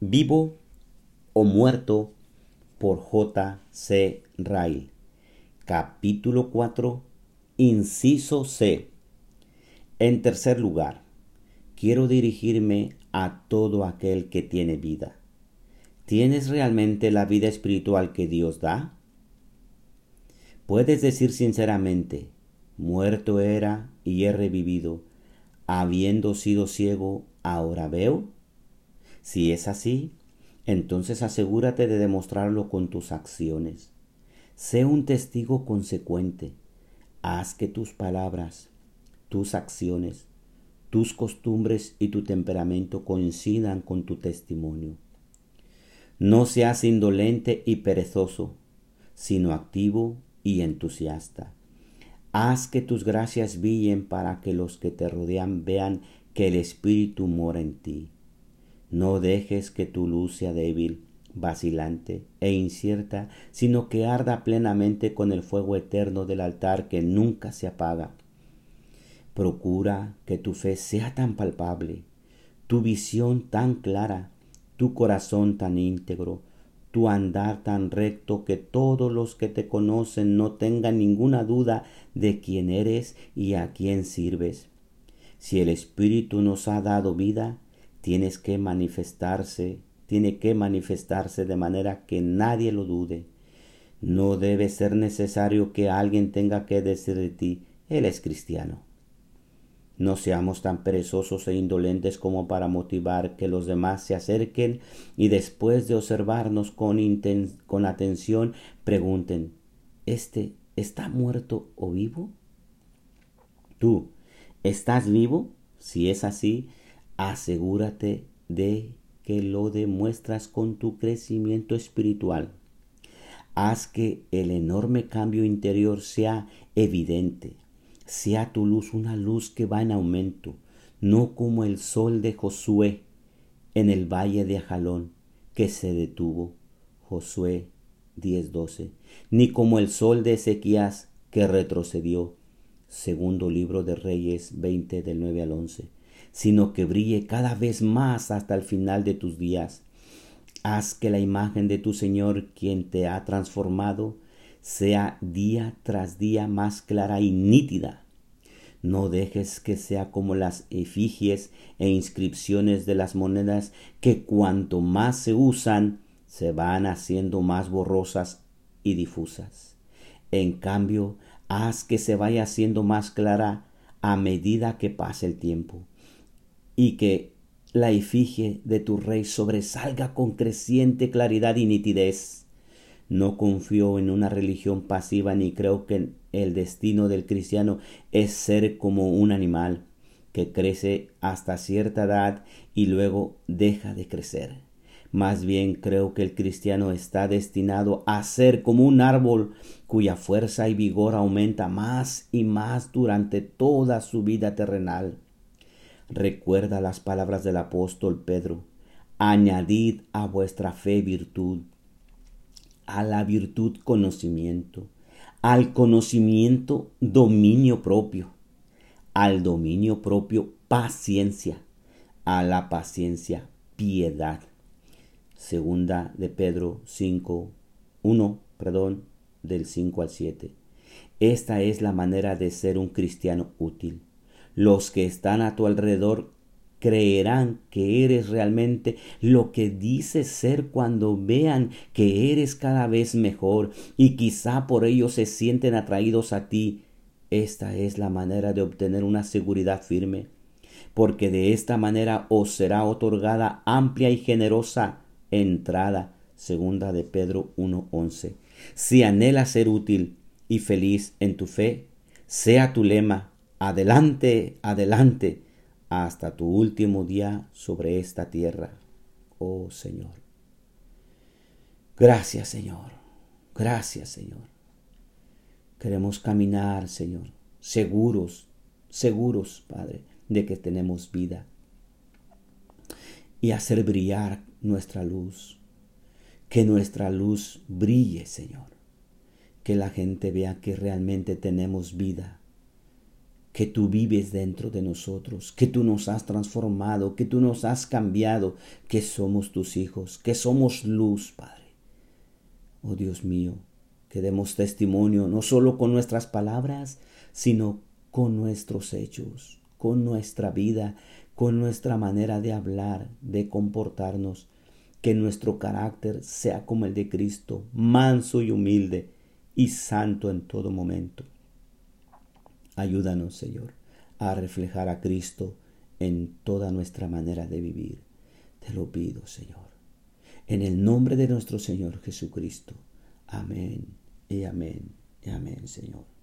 Vivo o muerto por J. C. Ryle. Capítulo 4, inciso C. En tercer lugar, quiero dirigirme a todo aquel que tiene vida. ¿Tienes realmente la vida espiritual que Dios da? Puedes decir sinceramente, muerto era y he revivido, habiendo sido ciego, ahora veo. Si es así, entonces asegúrate de demostrarlo con tus acciones. Sé un testigo consecuente. Haz que tus palabras, tus acciones, tus costumbres y tu temperamento coincidan con tu testimonio. No seas indolente y perezoso, sino activo y entusiasta. Haz que tus gracias brillen para que los que te rodean vean que el Espíritu mora en ti. No dejes que tu luz sea débil, vacilante e incierta, sino que arda plenamente con el fuego eterno del altar que nunca se apaga. Procura que tu fe sea tan palpable, tu visión tan clara, tu corazón tan íntegro, tu andar tan recto que todos los que te conocen no tengan ninguna duda de quién eres y a quién sirves. Si el Espíritu nos ha dado vida, tienes que manifestarse, tiene que manifestarse de manera que nadie lo dude. No debe ser necesario que alguien tenga que decir de ti, Él es cristiano. No seamos tan perezosos e indolentes como para motivar que los demás se acerquen y después de observarnos con, atención pregunten, ¿este está muerto o vivo? ¿Tú estás vivo? Si es así, asegúrate de que lo demuestras con tu crecimiento espiritual. Haz que el enorme cambio interior sea evidente. Sea tu luz una luz que va en aumento, no como el sol de Josué en el valle de Ajalón, que se detuvo. Josué 10:12. Ni como el sol de Ezequías, que retrocedió. Segundo libro de Reyes 20 del 9 al 11 sino que brille cada vez más hasta el final de tus días. Haz que la imagen de tu Señor, quien te ha transformado, sea día tras día más clara y nítida. No dejes que sea como las efigies e inscripciones de las monedas que cuanto más se usan, se van haciendo más borrosas y difusas. En cambio, haz que se vaya haciendo más clara a medida que pase el tiempo y que la efigie de tu rey sobresalga con creciente claridad y nitidez. No confío en una religión pasiva ni creo que el destino del cristiano es ser como un animal que crece hasta cierta edad y luego deja de crecer. Más bien creo que el cristiano está destinado a ser como un árbol cuya fuerza y vigor aumenta más y más durante toda su vida terrenal. Recuerda las palabras del apóstol Pedro. Añadid a vuestra fe virtud, a la virtud conocimiento, al conocimiento dominio propio, al dominio propio paciencia, a la paciencia piedad. Segunda de Pedro 5, 1, perdón, del 5 al 7. Esta es la manera de ser un cristiano útil los que están a tu alrededor creerán que eres realmente lo que dices ser cuando vean que eres cada vez mejor y quizá por ello se sienten atraídos a ti. Esta es la manera de obtener una seguridad firme, porque de esta manera os será otorgada amplia y generosa entrada. Segunda de Pedro 1:11. Si anhelas ser útil y feliz en tu fe, sea tu lema adelante, adelante, hasta tu último día sobre esta tierra, oh Señor. Gracias, Señor. Gracias, Señor. Queremos caminar, Señor, seguros, seguros, Padre, de que tenemos vida y hacer brillar nuestra luz. Que nuestra luz brille, Señor. Que la gente vea que realmente tenemos vida que tú vives dentro de nosotros, que tú nos has transformado, que tú nos has cambiado, que somos tus hijos, que somos luz, Padre. Oh Dios mío, que demos testimonio no solo con nuestras palabras, sino con nuestros hechos, con nuestra vida, con nuestra manera de hablar, de comportarnos, que nuestro carácter sea como el de Cristo, manso y humilde y santo en todo momento. Ayúdanos, Señor, a reflejar a Cristo en toda nuestra manera de vivir. Te lo pido, Señor. En el nombre de nuestro Señor Jesucristo. Amén y amén y amén, Señor.